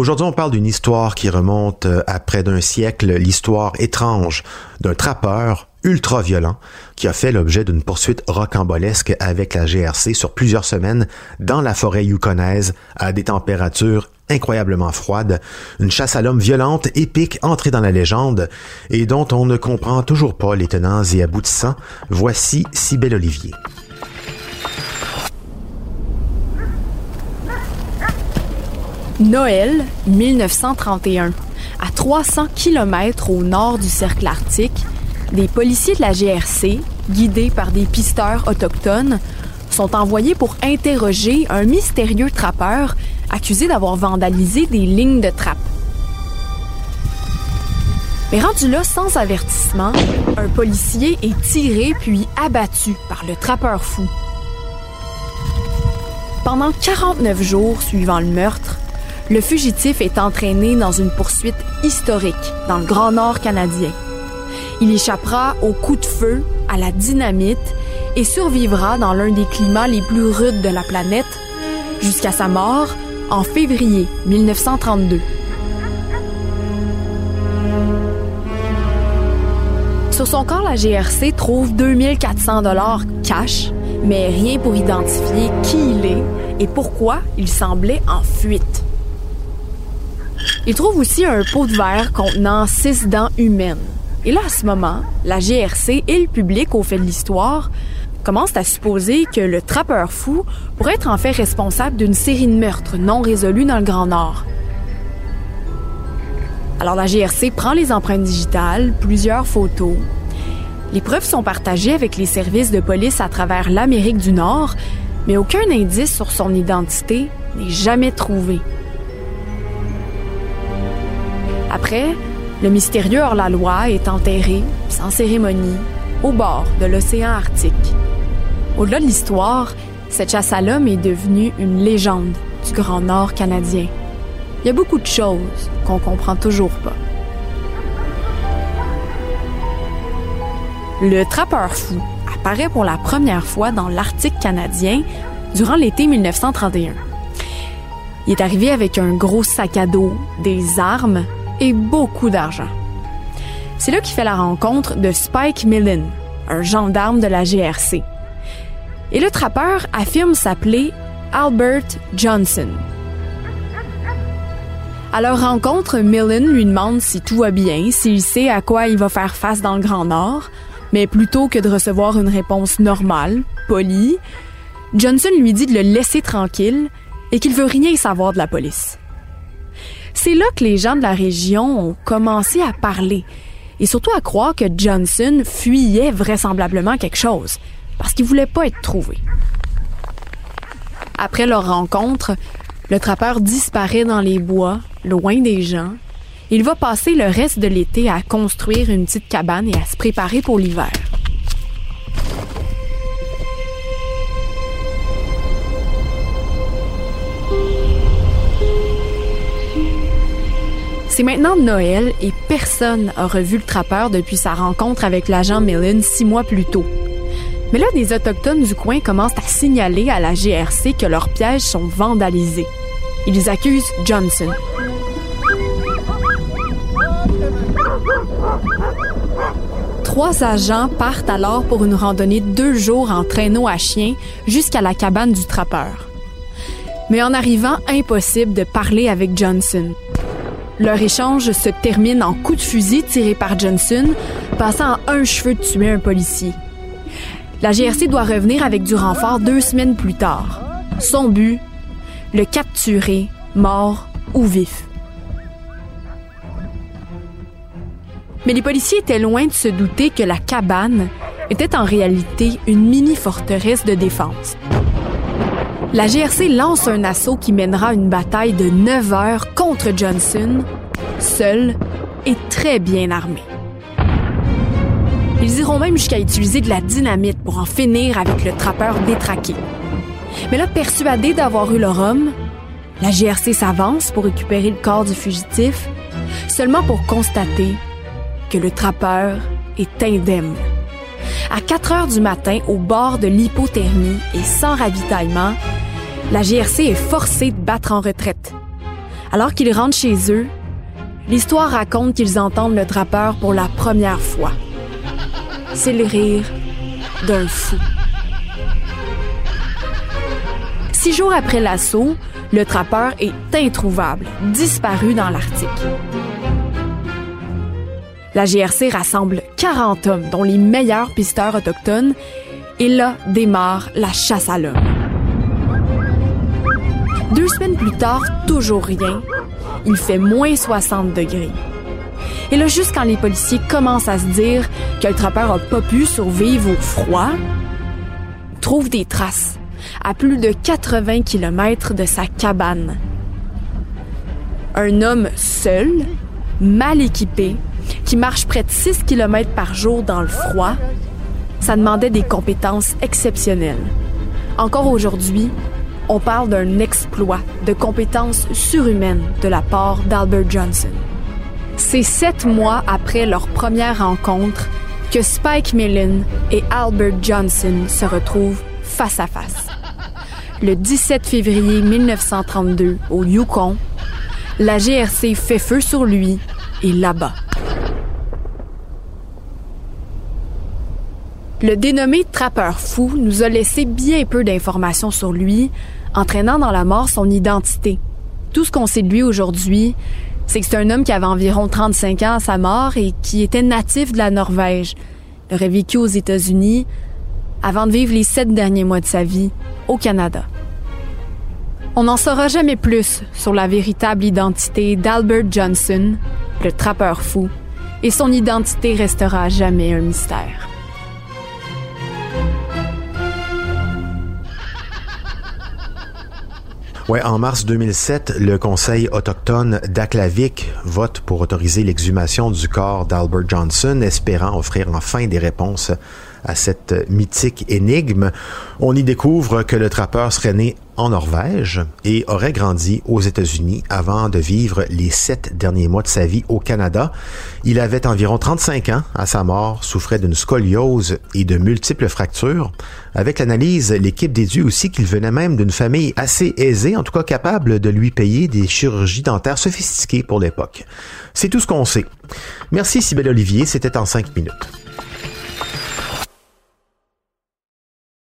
Aujourd'hui, on parle d'une histoire qui remonte à près d'un siècle, l'histoire étrange d'un trappeur ultra violent qui a fait l'objet d'une poursuite rocambolesque avec la GRC sur plusieurs semaines dans la forêt yukonaise à des températures incroyablement froides, une chasse à l'homme violente, épique, entrée dans la légende et dont on ne comprend toujours pas les tenants et aboutissants. Voici Cybelle Olivier. Noël 1931. À 300 km au nord du cercle arctique, des policiers de la GRC, guidés par des pisteurs autochtones, sont envoyés pour interroger un mystérieux trappeur accusé d'avoir vandalisé des lignes de trappe. Mais rendu là sans avertissement, un policier est tiré puis abattu par le trappeur fou. Pendant 49 jours suivant le meurtre, le fugitif est entraîné dans une poursuite historique dans le Grand Nord canadien. Il échappera aux coups de feu, à la dynamite et survivra dans l'un des climats les plus rudes de la planète jusqu'à sa mort en février 1932. Sur son corps, la GRC trouve 2400 dollars cash, mais rien pour identifier qui il est et pourquoi il semblait en fuite. Il trouve aussi un pot de verre contenant six dents humaines. Et là, à ce moment, la GRC et le public, au fait de l'histoire, commencent à supposer que le trappeur fou pourrait être en fait responsable d'une série de meurtres non résolus dans le Grand Nord. Alors la GRC prend les empreintes digitales, plusieurs photos. Les preuves sont partagées avec les services de police à travers l'Amérique du Nord, mais aucun indice sur son identité n'est jamais trouvé. Après, le mystérieux hors-la-loi est enterré, sans cérémonie, au bord de l'océan Arctique. Au-delà de l'histoire, cette chasse à l'homme est devenue une légende du Grand Nord canadien. Il y a beaucoup de choses qu'on comprend toujours pas. Le trappeur fou apparaît pour la première fois dans l'Arctique canadien durant l'été 1931. Il est arrivé avec un gros sac à dos, des armes et beaucoup d'argent. C'est là qu'il fait la rencontre de Spike Millen, un gendarme de la GRC. Et le trappeur affirme s'appeler Albert Johnson. À leur rencontre, Millen lui demande si tout va bien, s'il sait à quoi il va faire face dans le Grand Nord, mais plutôt que de recevoir une réponse normale, polie, Johnson lui dit de le laisser tranquille et qu'il veut rien savoir de la police. C'est là que les gens de la région ont commencé à parler et surtout à croire que Johnson fuyait vraisemblablement quelque chose parce qu'il voulait pas être trouvé. Après leur rencontre, le trappeur disparaît dans les bois, loin des gens. Il va passer le reste de l'été à construire une petite cabane et à se préparer pour l'hiver. C'est maintenant Noël et personne n'a revu le trappeur depuis sa rencontre avec l'agent Millen six mois plus tôt. Mais là, des Autochtones du coin commencent à signaler à la GRC que leurs pièges sont vandalisés. Ils accusent Johnson. Trois agents partent alors pour une randonnée de deux jours en traîneau à chien jusqu'à la cabane du trappeur. Mais en arrivant, impossible de parler avec Johnson. Leur échange se termine en coup de fusil tiré par Johnson, passant en un cheveu de tuer un policier. La GRC doit revenir avec du renfort deux semaines plus tard. Son but, le capturer, mort ou vif. Mais les policiers étaient loin de se douter que la cabane était en réalité une mini-forteresse de défense. La GRC lance un assaut qui mènera une bataille de 9 heures contre Johnson, seul et très bien armé. Ils iront même jusqu'à utiliser de la dynamite pour en finir avec le trappeur détraqué. Mais là, persuadé d'avoir eu leur homme, la GRC s'avance pour récupérer le corps du fugitif, seulement pour constater que le trappeur est indemne. À 4 heures du matin, au bord de l'hypothermie et sans ravitaillement, la GRC est forcée de battre en retraite. Alors qu'ils rentrent chez eux, l'histoire raconte qu'ils entendent le trappeur pour la première fois. C'est le rire d'un fou. Six jours après l'assaut, le trappeur est introuvable, disparu dans l'Arctique. La GRC rassemble 40 hommes, dont les meilleurs pisteurs autochtones, et là démarre la chasse à l'homme. Deux semaines plus tard, toujours rien. Il fait moins 60 degrés. Et là, juste quand les policiers commencent à se dire que le trappeur a pas pu survivre au froid, trouvent des traces à plus de 80 km de sa cabane. Un homme seul, mal équipé, qui marche près de 6 km par jour dans le froid, ça demandait des compétences exceptionnelles. Encore aujourd'hui, on parle d'un exploit de compétences surhumaines de la part d'Albert Johnson. C'est sept mois après leur première rencontre que Spike Millen et Albert Johnson se retrouvent face à face. Le 17 février 1932, au Yukon, la GRC fait feu sur lui et là-bas. Le dénommé trappeur fou nous a laissé bien peu d'informations sur lui, entraînant dans la mort son identité. Tout ce qu'on sait de lui aujourd'hui, c'est que c'est un homme qui avait environ 35 ans à sa mort et qui était natif de la Norvège. Il aurait vécu aux États-Unis avant de vivre les sept derniers mois de sa vie au Canada. On n'en saura jamais plus sur la véritable identité d'Albert Johnson, le trappeur fou, et son identité restera jamais un mystère. Ouais, en mars 2007, le Conseil autochtone d'Aklavik vote pour autoriser l'exhumation du corps d'Albert Johnson, espérant offrir enfin des réponses à cette mythique énigme. On y découvre que le trappeur serait né en Norvège et aurait grandi aux États-Unis avant de vivre les sept derniers mois de sa vie au Canada. Il avait environ 35 ans à sa mort, souffrait d'une scoliose et de multiples fractures. Avec l'analyse, l'équipe déduit aussi qu'il venait même d'une famille assez aisée, en tout cas capable de lui payer des chirurgies dentaires sophistiquées pour l'époque. C'est tout ce qu'on sait. Merci Sybelle Olivier, c'était en cinq minutes.